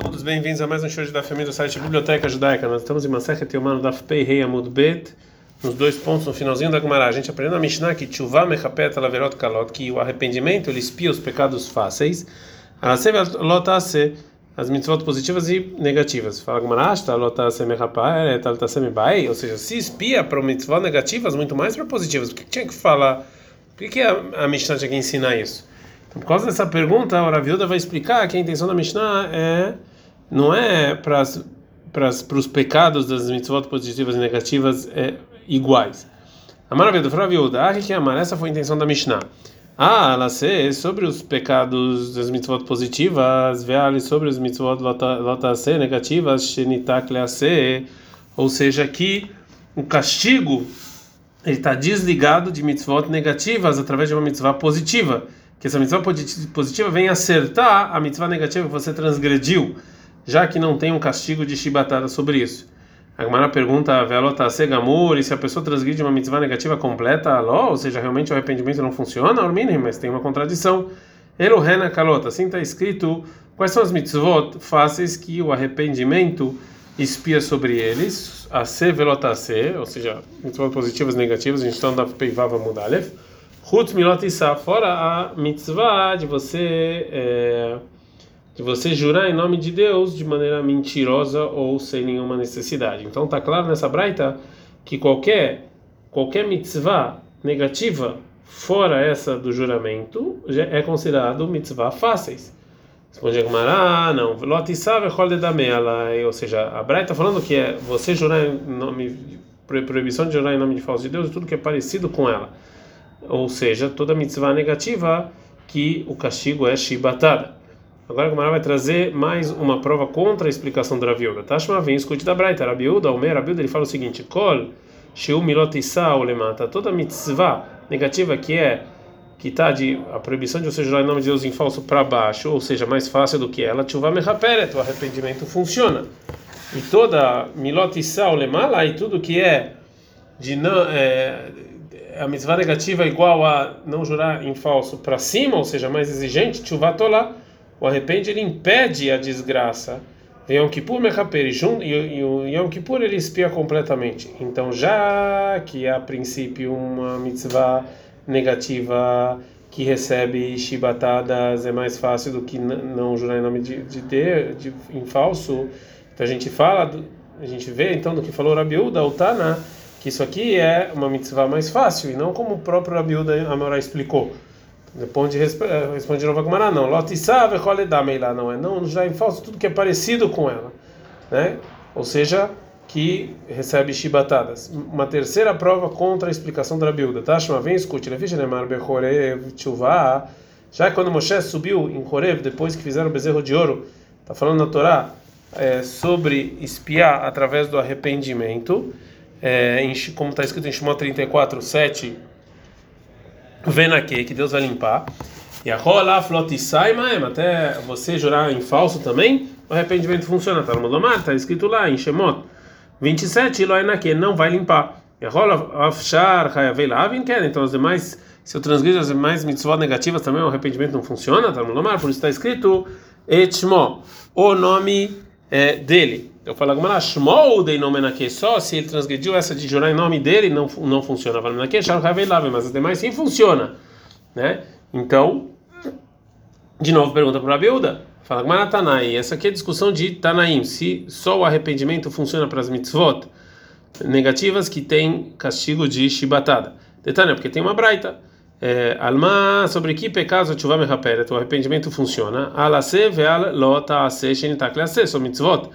Todos bem-vindos a mais um show da família do site Biblioteca Judaica. Nós estamos em Masechet Yomano da Pei Rei Amud Bet, nos dois pontos no finalzinho da Gemara. A gente aprendeu na Mishnah que Tshuva Mechapet Alaverot Kalot, que o arrependimento ele espia os pecados fáceis. Alasev Lotase, as mitzvot positivas e negativas. Fala Gemara, Ashta Lotase Mechaparet Altase Mebai, ou seja, se espia para mitzvot negativas, muito mais para positivas. Por que tinha que falar? Por que a Mishnah tinha que ensinar isso? Então, por causa dessa pergunta, a Raviuda vai explicar que a intenção da Mishnah é não é para os pecados das mitzvot positivas e negativas é, iguais. A maravilha do Raviuda, ah, que amar, essa foi a intenção da Mishnah. Ah, ela se sobre os pecados das mitzvot positivas, veale sobre os mitzvot lotase negativas, shenitak lease, ou seja, que o castigo ele está desligado de mitzvot negativas através de uma mitzvah positiva que essa mitzvah positiva vem acertar a mitzvah negativa que você transgrediu, já que não tem um castigo de chibatada sobre isso. A pergunta, velota segamur, e se a pessoa transgride uma mitzvah negativa completa, aló, ou seja, realmente o arrependimento não funciona, ormine, mas tem uma contradição. Elohena kalota, assim está escrito, quais são as mitzvot fáceis que o arrependimento espia sobre eles, a se velota se, ou seja, mitzvot positivas e negativas, a gente está andando peivava mudalef. Hutz milot fora a mitzvah de você é, você jurar em nome de Deus de maneira mentirosa ou sem nenhuma necessidade. Então tá claro nessa braita que qualquer qualquer mitzvah negativa fora essa do juramento já é considerado mitzvah fáceis. Responde a Gemara, não. Ou seja, a Braita está falando que é você jurar em nome, proibição de jurar em nome de falso de Deus tudo que é parecido com ela ou seja, toda mitzvah negativa que o castigo é shibatada. Agora a Gemara vai trazer mais uma prova contra a explicação do Rabiuda. Tashma vem, escute da Braita. Rabiuda, o Mer, Rabiuda, ele fala o seguinte: Kol, sheu milot lemata. Toda mitzvah negativa que é que está de a proibição de você jurar em nome de Deus em falso para baixo, ou seja, mais fácil do que ela, tshuva mechaperet, o arrependimento funciona. E toda milot lemala e tudo que é de não é, a mitzvah negativa é igual a não jurar em falso para cima, ou seja, mais exigente, tchuvatolá, o arrepende ele impede a desgraça. Yom Kippur mechaper, e o Yom Kippur ele espia completamente. Então, já que a princípio uma mitzvah negativa que recebe chibatadas é mais fácil do que não jurar em nome de, de, de, de em falso, então a gente fala, a gente vê então do que falou Rabiúda, o Tana, que isso aqui é uma mitzvah mais fácil e não como o próprio Rabiuda Amorá explicou. Depois eh, responde de novo a Gemara, não. Lotisave lá não é não já em falso tudo que é parecido com ela, né? Ou seja, que recebe chibatadas. Uma terceira prova contra a explicação da Rabiuda. Tashma vem escute, Lefish Nemar Bechorev Tshuva. Já quando Moshe subiu em Horev depois que fizeram o bezerro de ouro, está falando na Torá é, sobre espiar através do arrependimento é, em, como está escrito em Shimon 34, 7, vendo aqui que Deus vai limpar. E a rola flotisaimaem, até você jurar em falso também, o arrependimento funciona. Está no Mudomar, está escrito lá em Shemot 27, Loenake, não vai limpar. E a rola afshar quer, então as demais, se eu transgrido as demais mitzvot negativas também, o arrependimento não funciona. Está no Mudomar, por isso está escrito Etmo, o nome é, dele. Eu falo agora, Shmol de nome naque só se ele transgrediu essa de jurar em nome dele não não funciona. Fala naque mas as demais sim funciona, né? Então, de novo pergunta para a Biúda. Fala agora Tanai, essa aqui é a discussão de Tanaim, se só o arrependimento funciona para as mitzvot negativas que tem castigo de chibatada. Detalhe, porque tem uma braita. É, Alma, sobre que pecado chuva me o arrependimento funciona. Alase veal lota ase shenitak lease, são mitzvot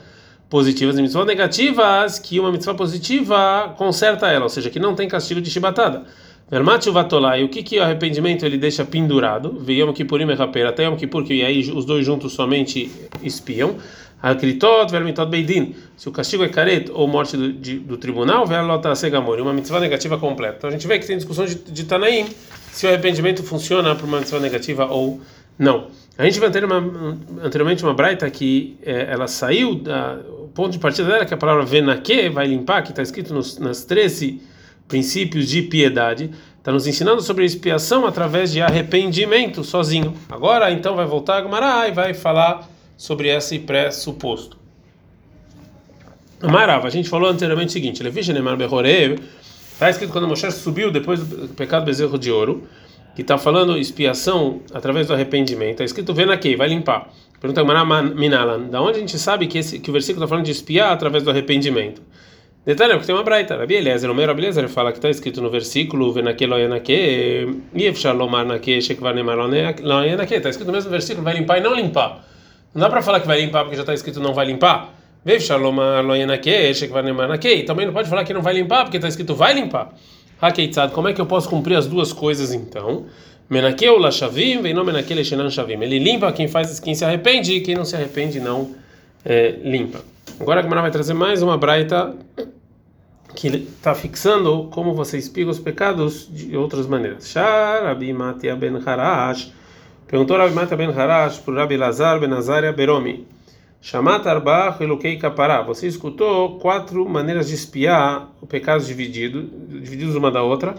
positivas e mitzvot negativas, que uma mitzvah positiva conserta ela, ou seja, que não tem castigo de chibatada. Vermati e o que que o arrependimento ele deixa pendurado? Veiam que por até Yom Kippur, que aí os dois juntos somente espiam. Akritot, vermitot beidin. Se o castigo é caret ou morte do, de, do tribunal, velota segamor, uma mitzvah negativa completa. Então a gente vê que tem discussão de, de Tanaim se o arrependimento funciona para uma mitzvah negativa ou não. A gente uma, anteriormente uma braita que é, ela saiu da o ponto de partida dela que a palavra venaque vai limpar, que está escrito nos, nas 13 princípios de piedade, está nos ensinando sobre expiação através de arrependimento sozinho. Agora então vai voltar a Gumará e vai falar sobre esse pressuposto. Amarava, a gente falou anteriormente o seguinte: Levi Neymar Behorev, está escrito quando Moshe subiu depois do pecado bezerro de ouro, que está falando expiação através do arrependimento. Está escrito aqui, vai limpar. Pergunta Minalan, da onde a gente sabe que, esse, que o versículo está falando de espiar através do arrependimento? Detalhe, porque tem uma braita. Rabi Eliezer, o meu Rabi Eliezer fala que está escrito no versículo Venake loyanake, Yefshar lomar nake, shekvar nemar loyanake. Está escrito no mesmo versículo, vai limpar e não limpar. Não dá para falar que vai limpar porque já está escrito não vai limpar. Vefshar lomar loyanake, shekvar nemar nake. Também não pode falar que não vai limpar porque está escrito vai limpar. Hakeitzad, como é que eu posso cumprir as duas coisas então? Menakeu la shavim, vem não menakeu lechenan shavim. Ele limpa quem faz, quem se arrepende e quem não se arrepende não é, limpa. Agora a Gemara vai trazer mais uma braita que está fixando como você espiga os pecados de outras maneiras. Sharabi Matia ben Harash perguntou Rabi Matia ben Harash para Rabi Lazar ben Azaria Beromi. Shamat Arbach Elokei Kapará. Você escutou quatro maneiras de espiar o pecado dividido, divididos uma da outra.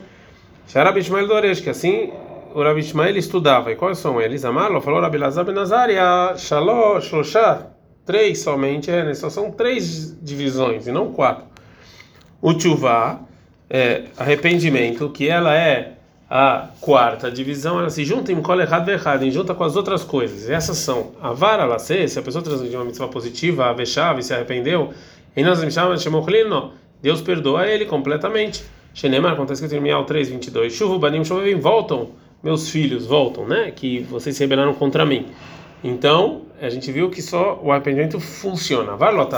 Sharabi Ishmael Doresh, que assim o Rabi Ishmael estudava. E quais são eles? Amarlo falou Rabi Lazar ben Azaria. Shalosh, Shloshah. Três somente, é, né? só são três divisões e não quatro o tchuvá, é, arrependimento, que ela é a quarta divisão, ela se junta em kol errado errado, em junta com as outras coisas. E essas são a vara ela se, a pessoa transmitiu uma mitzvah positiva, a vechave, se arrependeu, e nós chamamos Deus perdoa ele completamente. Shenemar, acontece que em Mial 3, 22, chuva, banim, chovem, voltam, meus filhos, voltam, né? Que vocês se rebelaram contra mim. Então, a gente viu que só o arrependimento funciona.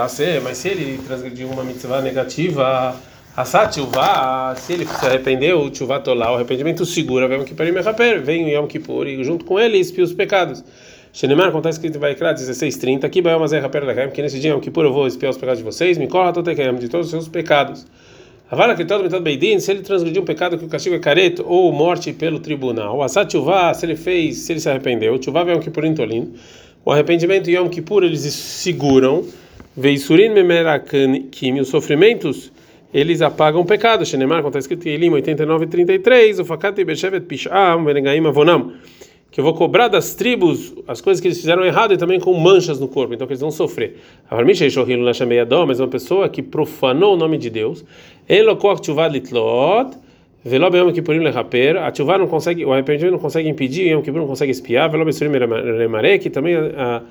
Ser, mas se ele transgrediu uma mitzvah negativa, a tchuvá, se ele se arrependeu, o tchuvá tolá, o arrependimento segura, vem que vem o Yom Kippur e junto com ele expia os pecados. Shenemar, acontece que vai criar 16:30 aqui vai uma zerra perda que nesse dia Yom Kippur eu vou espiar os pecados de vocês, me corra de todos os seus pecados. Avala que todo metade beidin, se ele transgrediu um pecado que o castigo é careto ou morte pelo tribunal. O assat se ele fez, se ele se arrependeu, o tchuvá Yom Kippur intolino. O arrependimento e Yom Kippur eles seguram. Veisurin memerakim, os sofrimentos eles apagam o pecado. Shenemar, como está escrito em Elim 89 33, o fakat beshevet pisham verengaim avonam que eu vou cobrar das tribos as coisas que eles fizeram errado e também com manchas no corpo, então que eles vão sofrer. Mas uma pessoa que profanou o nome de Deus, a Tchuvá não consegue, o arrependimento não consegue impedir, o não consegue espiar, que também a,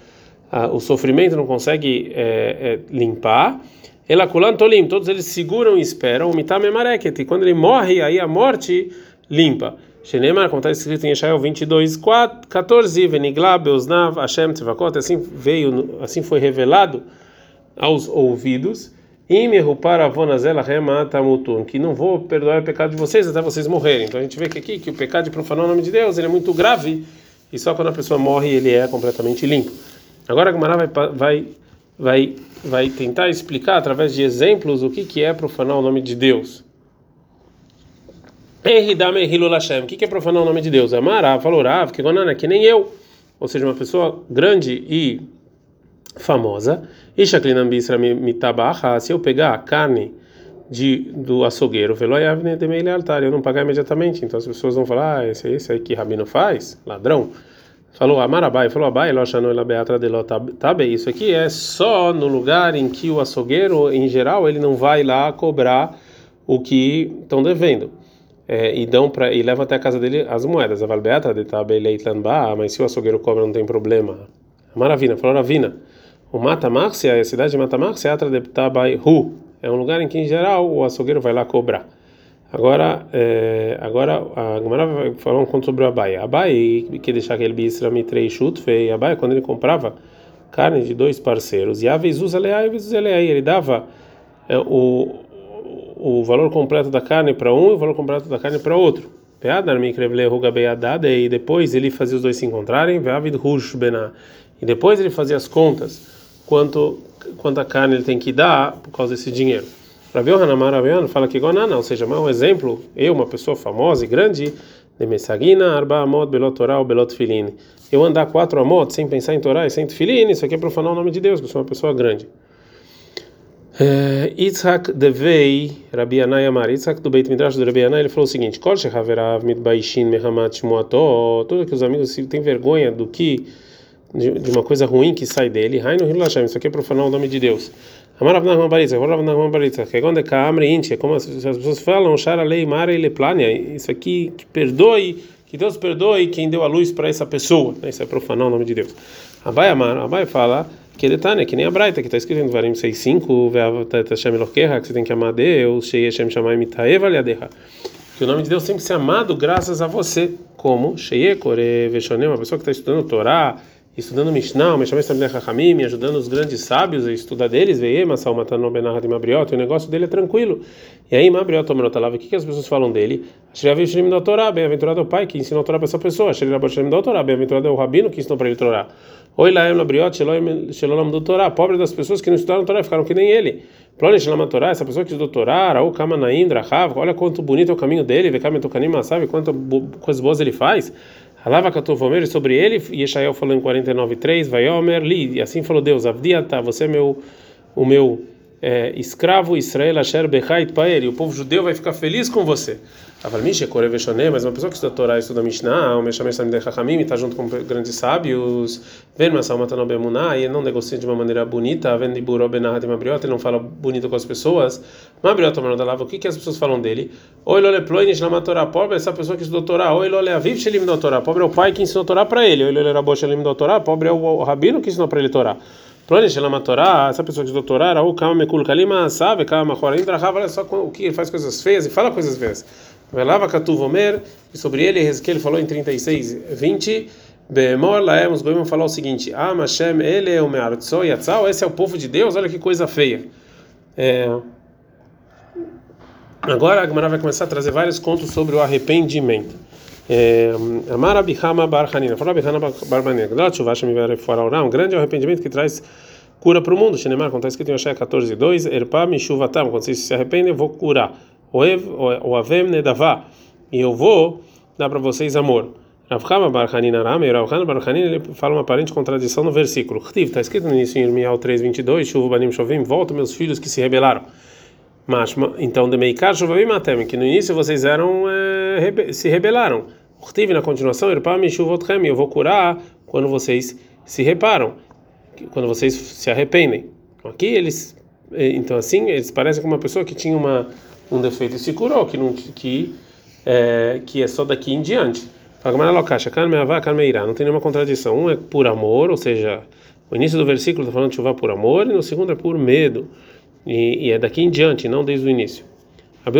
a, o sofrimento não consegue é, é, limpar. Elakulantolim, todos eles seguram e esperam, e quando ele morre, aí a morte limpa. Shenemar, como está escrito em Yeshayahu 22, 14, Venigla, Beoznav, Hashem, Tzivakot, assim veio, assim foi revelado aos ouvidos, que não vou perdoar o pecado de vocês até vocês morrerem. Então a gente vê que aqui que o pecado de profanar o nome de Deus ele é muito grave e só quando a pessoa morre ele é completamente limpo. Agora a Gemara vai, vai, vai, vai tentar explicar através de exemplos o que, que é profanar o nome de Deus. O que é profanar o nome de Deus? Amarav, falou que Gonana, que nem eu. Ou seja, uma pessoa grande e famosa. Se eu pegar a carne de, do açougueiro, de altar, eu não pagar imediatamente. Então as pessoas vão falar, ah, esse, esse aí que Rabino faz, ladrão. Falou Amarabai, falou Abai, Loshano ela beatra de Tabe. Isso aqui é só no lugar em que o açougueiro, em geral, ele não vai lá cobrar o que estão devendo é, e dão para e levam até a casa dele as moedas. A de tabeleitlanba, mas se o açougueiro cobra não tem problema. Maravilha, falou Ravina. O Mata Márcia, a cidade de Mata Márcia, atra de Tabaihu, é um lugar em que em geral o açougueiro vai lá cobrar. Agora, é, agora a Gemara vai falar um conto sobre o Abai. Abai, que deixar aquele bisra mitrei chutfei, Abai, quando ele comprava carne de dois parceiros, e a Vezuza Leai, Vezuza Leai, ele dava é, o o valor completo da carne para um e o valor completo da carne para outro. E depois ele fazia os dois se encontrarem, e depois ele fazia as contas quanto quanta carne ele tem que dar por causa desse dinheiro. Rabi Hanamar Rabiano fala que Gonana, ou seja, um exemplo, eu, uma pessoa famosa e grande, de Messagina, Arba Amot, Belot Torah, Belot Filin. Eu andar quatro Amot sem pensar em Torá e sem Filin, isso aqui é profanar o nome de Deus, que eu sou uma pessoa grande. Yitzhak Devei, Rabi Anai Amar, Yitzhak do Beit Midrash do Rabi Anai, ele falou o seguinte: Kol Shehaverav Mitbaishin Mehamat Shmuato, tudo que os amigos têm vergonha do que de, uma coisa ruim que sai dele. Isso aqui é profanar o nome de Deus. Amarav Nahman Baritza, Amarav Nahman que quando é Kaamre Inti, é como as, as pessoas falam, Shara Lei Mara e Leplania, isso aqui que perdoe, que Deus perdoe quem deu a luz para essa pessoa. Isso é profanar o nome de Deus. Abai Amar, Abai fala que detalhe, que nem a Braita, que está escrito em Varim 6.5, Hashem Elokeha, que você tem que amar Deus, Shei Hashem Shamayim Itaeva Liadeha. Que o nome de Deus tem que ser amado graças a você, como Shei Kore Veshonem, uma pessoa que está estudando Torá, estudando Mishnah, Meshamesh Tamilech Hachamim, ajudando os grandes sábios a estudar deles, veio Masal Matano Benahad e Mabriot, o negócio dele é tranquilo. E aí, Mabriot Omenotalav, o que, que as pessoas falam dele? Torá, bem-aventurado é o pai que ensinou a Torá para essa pessoa. Torá, bem-aventurado é o rabino que ensinou para ele Torá. Oi, Laem Labriot, Shelolam do Torá, pobre das pessoas que não estudaram Torá, ficaram que nem ele. Plone Shelam Torá, essa pessoa que estudou Torá, Raul Kamanaindra, Rav, olha quanto bonito é o caminho dele, Vekamen Tokanim, sabe quantas coisas boas ele faz. Alava Katuvomer sobre ele, e Yeshael falou em 49:3, Vaiomer li, e assim falou Deus, Avdiata, você é meu o meu é, escravo Israel Asher Bechait Paer, e o povo judeu vai ficar feliz com você. Mas uma pessoa que estuda Torá, estuda Mishnah, está junto com grandes sábios, e ele não negocia de uma maneira bonita, e ele não fala bonito com as pessoas. O que que as pessoas falam dele? Pobre essa pessoa que estudou Torá, pobre é o pai que ensinou Torá para ele, pobre é o rabino que ensinou para ele Torá. Plone Shlama Torá, essa pessoa que estudou Torá, ou Kama Mekul Kalima, sabe, Kama Chorim, olha só o que ele faz coisas feias e fala coisas feias. Velava Katuv Omer, e sobre ele Ezequiel falou em 36, 20, Bemor Laem, os Goimon falou o seguinte: Ah, Mashem, ele é o Me'artzo Yatzal, esse é o povo de Deus, olha que coisa feia. É... Agora a Gemara vai começar a trazer vários contos sobre o arrependimento. Amar Abihama Bar Hanina, falou Abihama Bar Hanina, um grande arrependimento que traz cura para o mundo. Shenemar, quando está escrito em Oshé 14, 2, Erpa Mishuvatam, quando vocês se arrependem, eu vou curar o Avem Nedavá, e eu vou dar para vocês amor. Ravchama Bar Hanina Rame, Ravchama Bar Hanina, ele fala uma aparente contradição no versículo. Está escrito no início em Irmial 3:22, Chuva Banim Shovim, volta meus filhos que se rebelaram. Mas então de Meikar Shovim Matem, que no início vocês eram é, se rebelaram. Tive na continuação, eu vou curar quando vocês se reparam, quando vocês se arrependem. Aqui eles, então assim, eles parecem como uma pessoa que tinha uma um defeito e se curou, que, não, que, é, que é só daqui em diante. Não tem nenhuma contradição. Um é por amor, ou seja, o início do versículo está falando de chuva por amor, e no segundo é por medo. E, e é daqui em diante, não desde o início.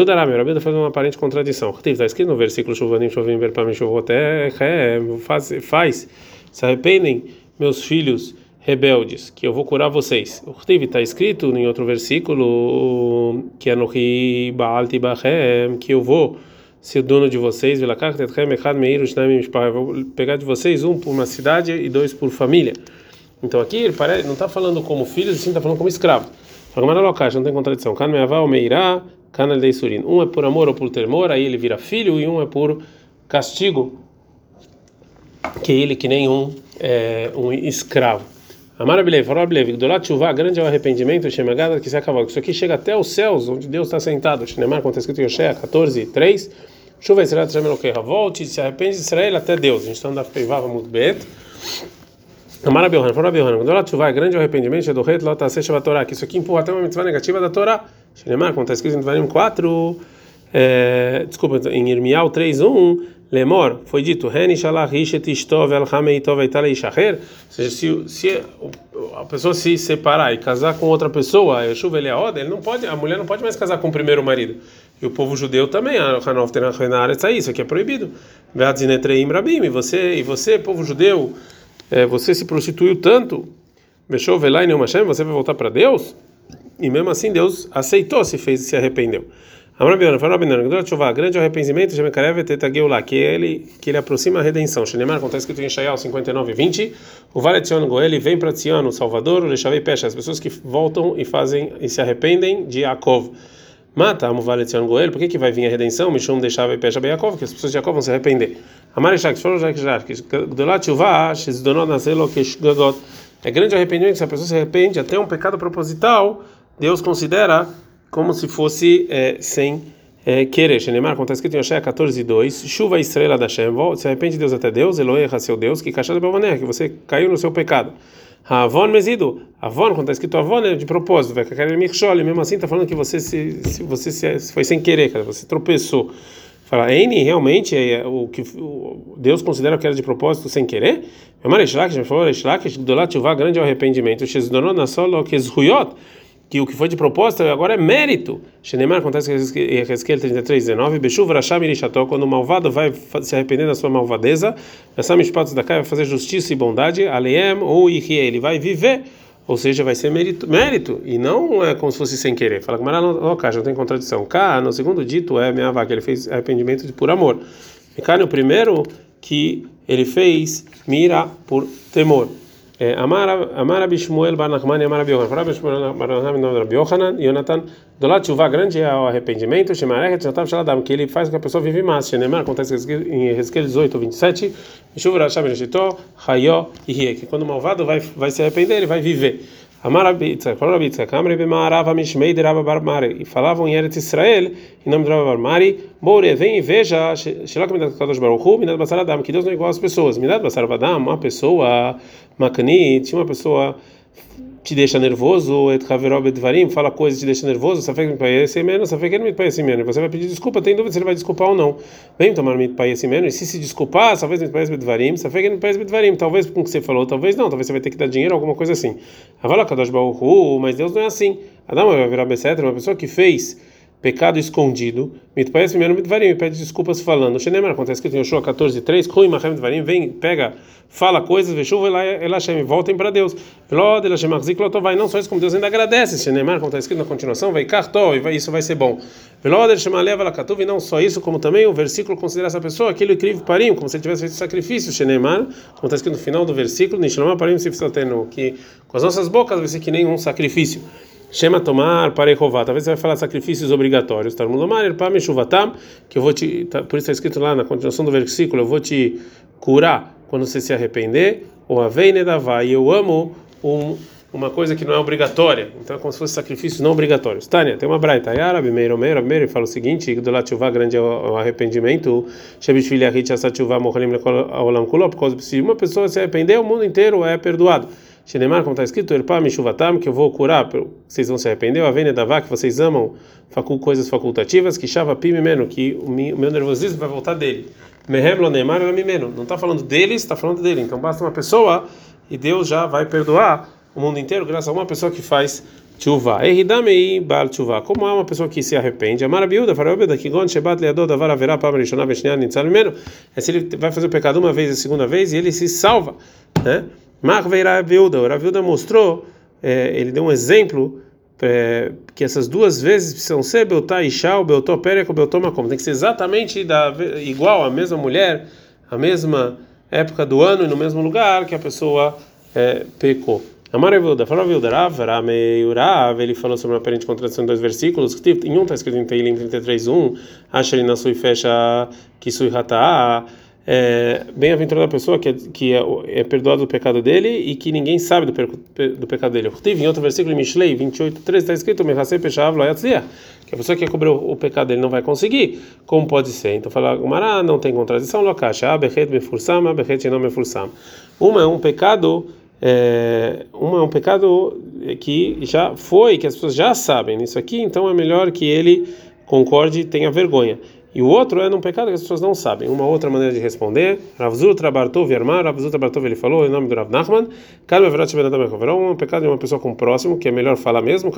Darame, Abil está fazendo uma aparente contradição. Está escrito no versículo chuvanim, chovim, verpam, chuvoté, faz, faz, se arrependem, meus filhos rebeldes, que eu vou curar vocês. O Rtiv está escrito em outro versículo que é no Baalti Bachem, que eu vou ser dono de vocês, vou pegar de vocês um por uma cidade e dois por família. Então aqui ele parece, não está falando como filhos, sim está falando como escravo. Não tem contradição. Um é por amor ou por temor, aí ele vira filho, e um é por castigo, que ele que nem um, é, um escravo. Amar Abilei, falou Abilei, Gdolat Chuvá, grande é o arrependimento, Shemagada, que se acabou. Isso aqui chega até os céus, onde Deus está sentado. Shinemar, quando está escrito em Oshé, 14, 3. Chuva Israel Shemelokeha, volte, se arrepende de Israel até Deus. A gente está andando Peivava Mudbet. Amar Abilhan, falou Abilhan, Gdolat Chuvá, grande é o arrependimento, do rei, Lot Aseh Shabbat Torah, que isso aqui empurra até uma mitzvah negativa da Torá. Shinemar, quando está escrito em Devarim 4, é, desculpa, em Irmial 3, 1. Lemor, foi dito, Reni Shalah Rishet Istov El Hameitov Eitalei Shaher. Ou seja, se, se a pessoa se separar e casar com outra pessoa, Yeshuv Eliaod, ele não pode, a mulher não pode mais casar com o primeiro marido. E o povo judeu também, a Hanov Tenacharetz, isso aqui é proibido. Veadzinetreim Rabim, e você, e você, povo judeu, é, você se prostituiu tanto, Mexou Velai Neum Hashem, você vai voltar para Deus? E mesmo assim Deus aceitou, se fez, se arrependeu. Amrabiana, fala Rabinan, grande arrependimento, que ele que ele aproxima a redenção. Shenemar, como está escrito em Shayal 59, 20, o Vale Tzion Goel vem para Tzion, o Salvador, o Lechavei Pesha, as pessoas que voltam e fazem e se arrependem de Yaakov. Mata, amo Vale Tzion Goel, por que que vai vir a redenção? Mishum Deixavei Pesha Yaakov, que as pessoas de Yaakov vão se arrepender. É grande arrependimento se a pessoa se arrepende até um pecado proposital, Deus considera como se fosse é, sem é, querer, Shenemar, como está escrito em Oshé 14, 2, chuva estrela da Shem, se arrepende de Deus até Deus, Elohe erra seu Deus, que cachada que você caiu no seu pecado. Avon mezido, Avon, quando está escrito Avon, é de propósito, vai Michshol, mesmo assim está falando que você se, se você se, foi sem querer, cara, você tropeçou. Fala, N realmente é o que Deus considera que era de propósito sem querer? Yuvá, grande é arrependimento. Shezdonon Nasol, que Zhuyot, que o que foi de propósito agora é mérito. Shenemar acontece em Ezequiel 33, 19, Beshuv Rasham Irisható, quando o malvado vai se arrepender da sua malvadeza, Nassam Espatos da vai fazer justiça e bondade, Aleem ou Ihie, ele vai viver ou seja, vai ser mérito, mérito e não é como se fosse sem querer. Fala que não, cá, não tem contradição. Cá, no segundo dito, é minha vaca, ele fez arrependimento de por amor. E cá, no primeiro, que ele fez mira por temor. Amar Abishmuel Bar Nachman e Amar Abiohanan. Fala Abishmuel Bar Nachman e Rabi Yohanan. Yonatan, do lado chuva grande é o arrependimento. Shemarechet Shatav Shaladam, que ele faz com que a pessoa vive mais. Shenemar, acontece em Ezequiel 18, 27. Chuva Rasham Reshitó, Hayó e Rie. Que quando o malvado vai, vai se arrepender, ele vai viver. Amar Abitzak, falou Abitzak, Amre Bemarav Amishmei de Barmari. E falavam em Eretz Israel, em nome de Rabba Barmari, Moure, vem e veja, Baruchu, Basar que Deus não é igual às pessoas. Basar uma pessoa, tinha uma pessoa te deixa nervoso, et haverob edvarim, fala coisas te deixa nervoso, safek mit paese menos, safek mit paese menos. Você vai pedir desculpa, tem dúvida se ele vai desculpar ou não. Vem tomar mit paese menos, e se se desculpar, talvez mit paese edvarim, safek mit paese edvarim, talvez com o que você falou, talvez não, talvez você vai ter que dar dinheiro, alguma coisa assim. Avala kadosh baruchu, mas Deus não é assim. Adam vai virar besetra, uma pessoa que fez pecado escondido, mitpaes primeiro mitvarim, pede desculpas falando. Shenemar, acontece que tem Yoshua 14, 3, Rui Machem mitvarim, vem, pega, fala coisas, veshuva lá, Elashem, voltem para Deus. Velod, Elashem, Achzik, vai, não só isso, como Deus ainda agradece. Shenemar, como está escrito na continuação, vai, Kartó, e vai, isso vai ser bom. Velod, Elashem, Aleva, Lakatuv, e não só isso, como também o versículo considera essa pessoa aquilo incrível parim, como se ele tivesse feito sacrifício. Shenemar, como está escrito no final do versículo, Nishlama parim, que com as nossas bocas vai ser que nem um sacrifício. Shema tomar para Jeová. Talvez você vai falar sacrifícios obrigatórios. Tarmulomar, Erpam, Shuvatam, que eu vou te. Tá, por isso está escrito lá na continuação do versículo: eu vou te curar quando você se arrepender. Ou Aveine Davá. E eu amo um, uma coisa que não é obrigatória. Então é como se fosse sacrifícios não obrigatórios. Tânia, tem uma braita. Árabe, Meiro, Meiro, Meiro, fala o seguinte: do Latuvá grande é o arrependimento. Shebishvili Ahit Asatuvá Mohalim Olam Kulop. Por causa se uma pessoa se arrepender, o mundo inteiro é perdoado. Shenemar, como está escrito, Mishuvatam, que eu vou curar, vocês vão se arrepender, a Vênia Davá, que vocês amam facul, coisas facultativas, que Shava Pimimeno, que o meu nervosismo vai voltar dele. Mehem lo Neymar Mimeno, não está falando deles, está falando dele. Então basta uma pessoa e Deus já vai perdoar o mundo inteiro graças a uma pessoa que faz Tshuva. Ehidamei bal tshuva. Como é uma pessoa que se arrepende? Amar biuda, farabiuda, que shebat leador davar haverá pam veshniah nitzal mimeno. É se ele vai fazer o pecado uma vez e a segunda vez e ele se salva, né? Marvei Ravilda, o Ravilda mostrou, é, ele deu um exemplo é, que essas duas vezes precisam ser Beltá Ishá, Beltó Pérec, Beltó Macom. Tem que ser exatamente da, igual a mesma mulher, a mesma época do ano e no mesmo lugar que a pessoa é, pecou. Amaravilda, falou Vilda, Rav, Ramei, Urav, ele falou sobre uma aparente contradição em dois versículos, que em um está escrito em Teilim 33.1, Acha ele na sua fecha que sui hata'a, é, bem-aventurada a pessoa que, é, que é, é, perdoado do pecado dele e que ninguém sabe do, do pecado dele. Em outro versículo, em Mishlei 28, 13, está escrito: que a pessoa que cobriu o pecado dele não vai conseguir. Como pode ser? Então, fala, Gumará não tem contradição, Mefursam, Abechet não. Uma é um pecado. É, uma é um pecado que já foi, que as pessoas já sabem nisso aqui, então é melhor que ele concorde e tenha vergonha. E o outro é num pecado que as pessoas não sabem. Uma outra maneira de responder, Rav Zutra Bartov Yermar, Rav Zutra Bartov ele falou em nome do Rav Nachman, um pecado de uma pessoa com o próximo, que é melhor falar mesmo,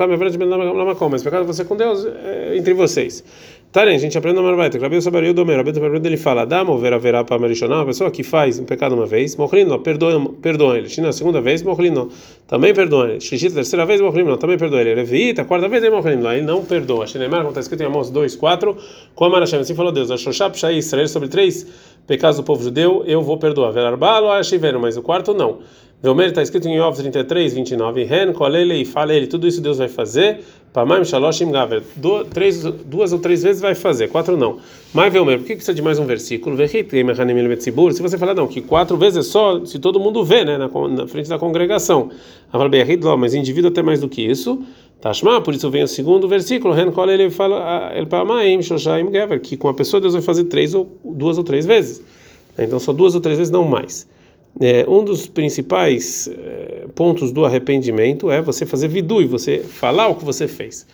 mas pecado de você com Deus é entre vocês. Tarem, a gente aprende no Marbaita, Rabbi Sabariu Domer, Rabbi Sabariu ele fala, Damo vera verá para Marishonah, uma pessoa que faz um pecado uma vez, Mohrino, perdoa, perdoa ele. China, segunda vez, Mohrino, também perdoa ele. Shishita, terceira vez, Mohrino, também perdoa ele. Revita, quarta vez, Mohrino, ele não perdoa. Shinemar, como está escrito em Amos 2, 4, com a Marashem, assim falou Deus, Ashoshap, Shai, Israel, sobre três pecados do povo judeu, eu vou perdoar. Verarbalo, Ashiveno, mas o quarto não. Velmer está escrito em Yov 33, 29. Ren, kolele e fala ele, tudo isso Deus vai fazer. Pamaim, shaloshim, gaver. Duas ou três vezes vai fazer, quatro não. Mas Velmer, por que precisa de mais um versículo? Se você falar, não, que quatro vezes é só se todo mundo vê, né, na, na frente da congregação. Mas indivíduo até mais do que isso. Tashma, por isso vem o segundo versículo, Ren Kol ele fala el Pamaim Shoshaim Gever, que com a pessoa Deus vai fazer três ou duas ou três vezes. Então só duas ou três vezes, não mais. É, um dos principais é, pontos do arrependimento é você fazer vidu e você falar o que você fez.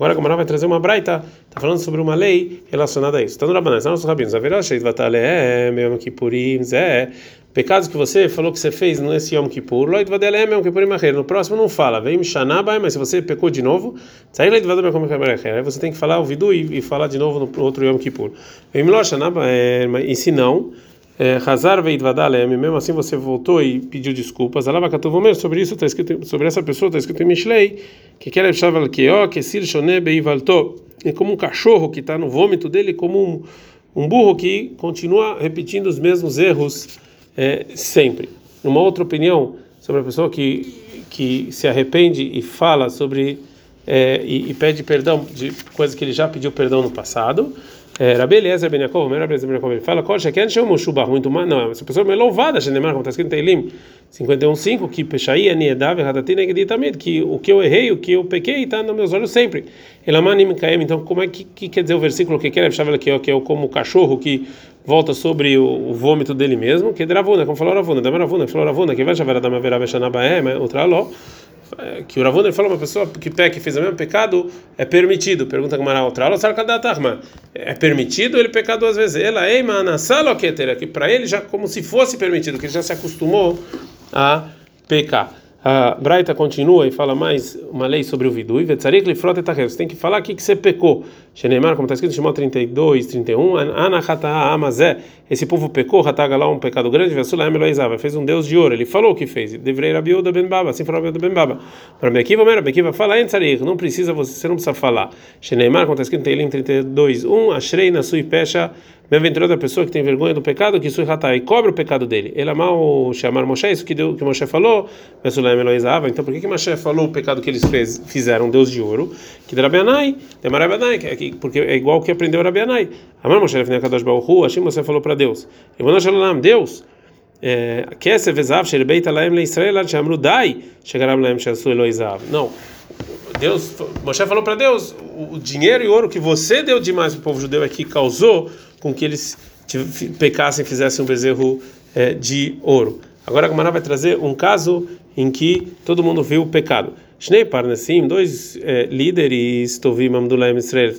Agora a Gamara vai trazer uma braita, está falando sobre uma lei relacionada a isso. Está no Rabanan, está nos rabinos. Averasheit vataleh, Yom Kippurim, Zé. Pecados que você falou que você fez nesse Yom Kippur, Loit vadelem Yom Kippurim Acher. No próximo não fala, vem Shanabai, mas se você pecou de novo, sai Loit vadelem Yom Kippurim Acher. Aí você tem que falar o vidu e, e falar de novo no outro Yom Kippur. Vem Milo Shanabai, e se não, Hazar veidvadalem, mesmo assim você voltou e pediu desculpas. Alabakatuvomer, sobre isso está escrito, sobre essa pessoa está escrito em Mishlei, que quer chaval que sir shone beivalto, é como um cachorro que está no vômito dele, como um, um burro que continua repetindo os mesmos erros é, sempre. Uma outra opinião sobre a pessoa que que se arrepende e fala sobre é, e, e, pede perdão de coisas que ele já pediu perdão no passado. Rabi Eliezer Ben Yaakov, Rabi Eliezer Ben Yaakov, ele fala, Kol Sheken Shemu Shubah, muito mais, não, essa pessoa é louvada, Shenemar, como está escrito em Teilim 51.5, que Peshaí, Aniedav, Hadatina, Geditamid, que o que eu errei, o que eu pequei, está nos meus olhos sempre. Elamanim Kaem, então como é que, que quer dizer o versículo que quer, que é, que é como o cachorro que volta sobre o, o vômito dele mesmo, que é Dravuna, como falou Ravuna, Damaravuna, falou Ravuna, que vai chavar a Damavera Beshanabaem, outra Ló, que o Ravuna falou uma pessoa que peca e fez o mesmo pecado é permitido. Pergunta como era outra aula, é permitido ele pecar duas vezes? Ela ei que para ele já como se fosse permitido, que ele já se acostumou a pecar. A Braita continua e fala mais uma lei sobre o vidui. Você tem que falar aqui que você pecou. Shenemar, como está escrito Shimon 32, 31. Anachata'a amazé. Esse povo pecou, hataga lá um pecado grande. Fez um deus de ouro. Ele falou o que fez. Devrei Rabiuda ben. Assim falou Rabiuda ben Baba. Para Bekiva, Mera Bekiva, fala. Não precisa, você, não precisa falar. Shenemar, como está escrito Teilim 32, 1. Ashrei na sui pecha. Bem-aventurada a pessoa que tem vergonha do pecado, que sui hatá e cobre o pecado dele. Ele mal chamar Moshe, isso que, deu, que Moshe falou. Então por que que Moshe falou o pecado que eles fez, fizeram, deus de ouro? Que de Rabianai, que, porque é igual o que aprendeu Rabianai. Amar Moshe Kadosh Baruchu, assim você falou para Deus. Deus, Eloizav. Não. Deus, Moshe falou para Deus, o dinheiro e ouro que você deu demais para o povo judeu aqui causou com que eles pecassem, fizessem um bezerro é, de ouro. Agora a Gamara vai trazer um caso em que todo mundo viu o pecado. Shnei Parnasim, dois é, líderes, Tovim Amdulaim Israel,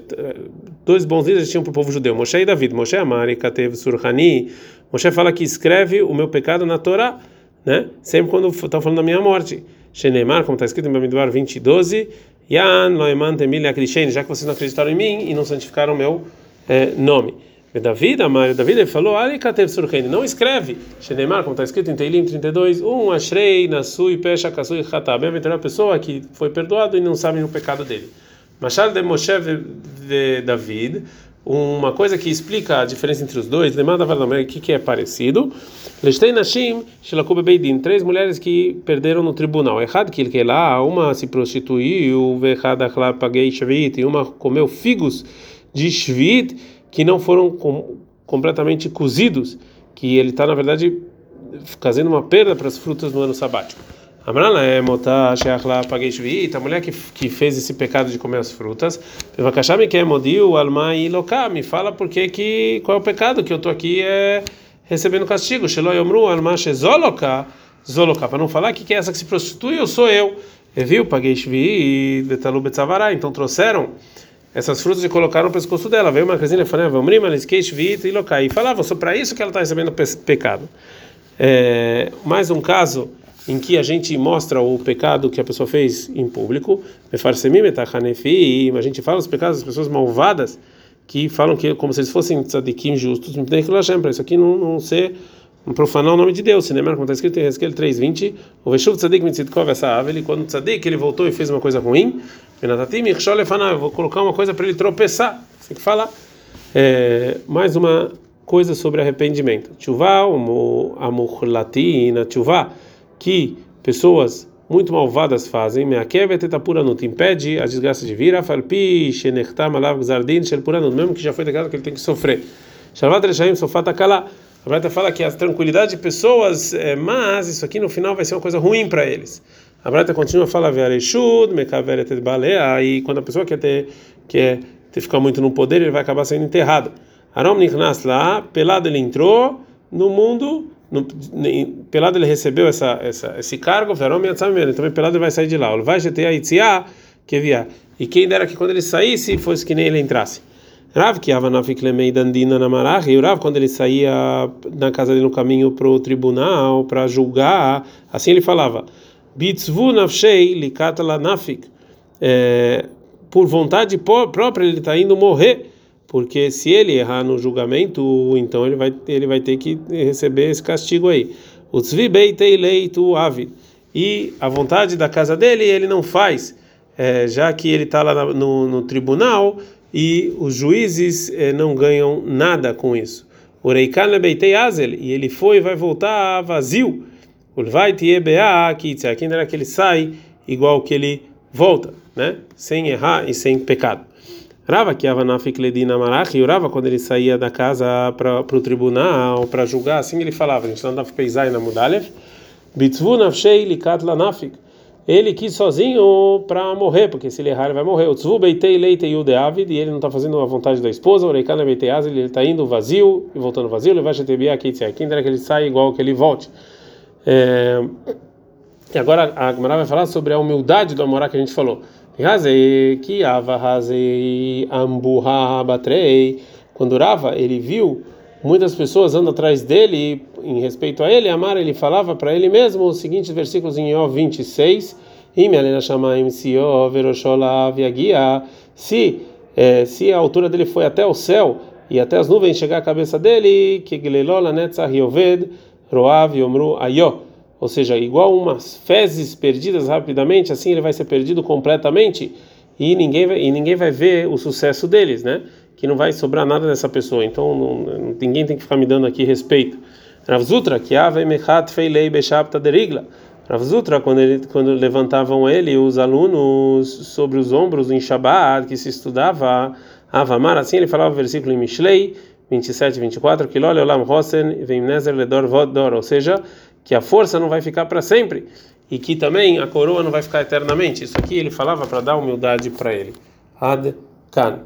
dois bons líderes tinham para o povo judeu, Moshe e David. Moshe Amari, Katev Surhani. Moshe fala que escreve o meu pecado na Torá, né? sempre quando está falando da minha morte. Sheneimar, como está escrito em Bamidbar 20, 12, Yan Loeman Temil Akrishen, já que vocês não acreditaram em mim e não santificaram o meu é, nome. David, Amar, David ele falou, Ali Katev Surhani, não escreve. Sheneimar, como está escrito em Teilim 32, um Ashrei, Nasui, Pesha, Kasui, Hatá. Bem-aventurada a pessoa que foi perdoado e não sabe o pecado dele. Machado de Moshe de David, uma coisa que explica a diferença entre os dois, lemanda o que é parecido. Beidin, três mulheres que perderam no tribunal. Errado que ele lá, uma se prostituiu, Shvit, e uma comeu figos de Shvit que não foram com, completamente cozidos, que ele está na verdade fazendo uma perda para as frutas no ano sabático. É pageishvit, a mulher que, que fez esse pecado de comer as frutas. É e me fala porque que qual é o pecado que eu estou aqui é recebendo castigo. Para não falar que que é essa que se prostitui, eu sou eu. E viu pageishvit detalu betzavara, então trouxeram essas frutas e colocaram no pescoço dela. Veio uma casinha e falou: Vamos e lokai. E falavam, só para isso que ela está recebendo pecado. É, mais um caso em que a gente mostra o pecado que a pessoa fez em público, a gente fala os pecados das pessoas malvadas que falam que como se eles fossem tzadikim justos, para isso aqui não, não ser um profanar o nome de Deus, cinema, como está escrito em Ezequiel 3:20, o Veshuv tzadik mitzitkov essa ave, quando o tzadik ele voltou e fez uma coisa ruim, eu vou colocar uma coisa para ele tropeçar, tem que falar. É, mais uma coisa sobre arrependimento. Tchuvá, amurlatina, tchuvá, que pessoas muito malvadas fazem, etapuranut, impede a desgraça de vir, mesmo que já foi declarado que ele tem que sofrer. Shalvat sofata kala. A Breta fala que a tranquilidade de pessoas é mas isso aqui no final vai ser uma coisa ruim para eles. A Brata continua a falar, e quando a pessoa quer ter, quer ter, ficar muito no poder, ele vai acabar sendo enterrado. Arom Nichnas lá, pelado ele entrou no mundo, no, pelado ele recebeu essa, essa, esse cargo, também pelado ele vai sair de lá. Vai GT Aitziá, que via. E quem dera que quando ele saísse, fosse que nem ele entrasse. Rav que Avanafik Lemei Dandina Namarach, e o Rav, quando ele saía na casa dele no caminho para o tribunal, para julgar, assim ele falava. Bitzvu nafshei likatala nafik. É, por vontade própria ele está indo morrer, porque se ele errar no julgamento, então ele vai ele vai ter que receber esse castigo aí. Utzvi beitei leitu avi. E a vontade da casa dele ele não faz, é, já que ele está lá no, no, tribunal e os juízes é, não ganham nada com isso. Ureikan beitei azel e ele foi e vai voltar vazio. Ulvai tiebea kitsa, quem era que ele sai igual que ele volta, né? Sem errar e sem pecado. Rava que avanafik ledina marach, e Rava quando ele saía da casa para o tribunal para julgar, assim ele falava, a gente não dava peisai na mudalev, bitzvu nafshei likat lanafik. Ele quis sozinho para morrer, porque se ele errar ele vai morrer. O tzvu beitei leite yudeavid, e ele não está fazendo a vontade da esposa, o reikana beitei ele está indo vazio e voltando vazio, ele vai chetebia kitsa, quem que ele sai igual que ele volte. É, e agora a Gemara vai falar sobre a humildade do Amorá que a gente falou. Quando Rava ele viu muitas pessoas andando atrás dele em respeito a ele, Amar ele falava para ele mesmo os seguintes versículos em Ó 26, se é, se a altura dele foi até o céu e até as nuvens chegar à cabeça dele, que Roav Yomru Ayó. Ou seja, igual umas fezes perdidas rapidamente, assim ele vai ser perdido completamente e ninguém vai, e ninguém vai ver o sucesso deles, né? Que não vai sobrar nada dessa pessoa. Então não, ninguém tem que ficar me dando aqui respeito. Rav Zutra, que mechat feilei bechapta derigla. Rav Zutra, quando, ele, quando levantavam ele, os alunos sobre os ombros em Shabbat, que se estudava Avamar, assim ele falava o versículo em Mishlei, 27 e 24, que olam hosen vem nezer ledor vodor, ou seja, que a força não vai ficar para sempre e que também a coroa não vai ficar eternamente. Isso aqui ele falava para dar humildade para ele. Ad kan.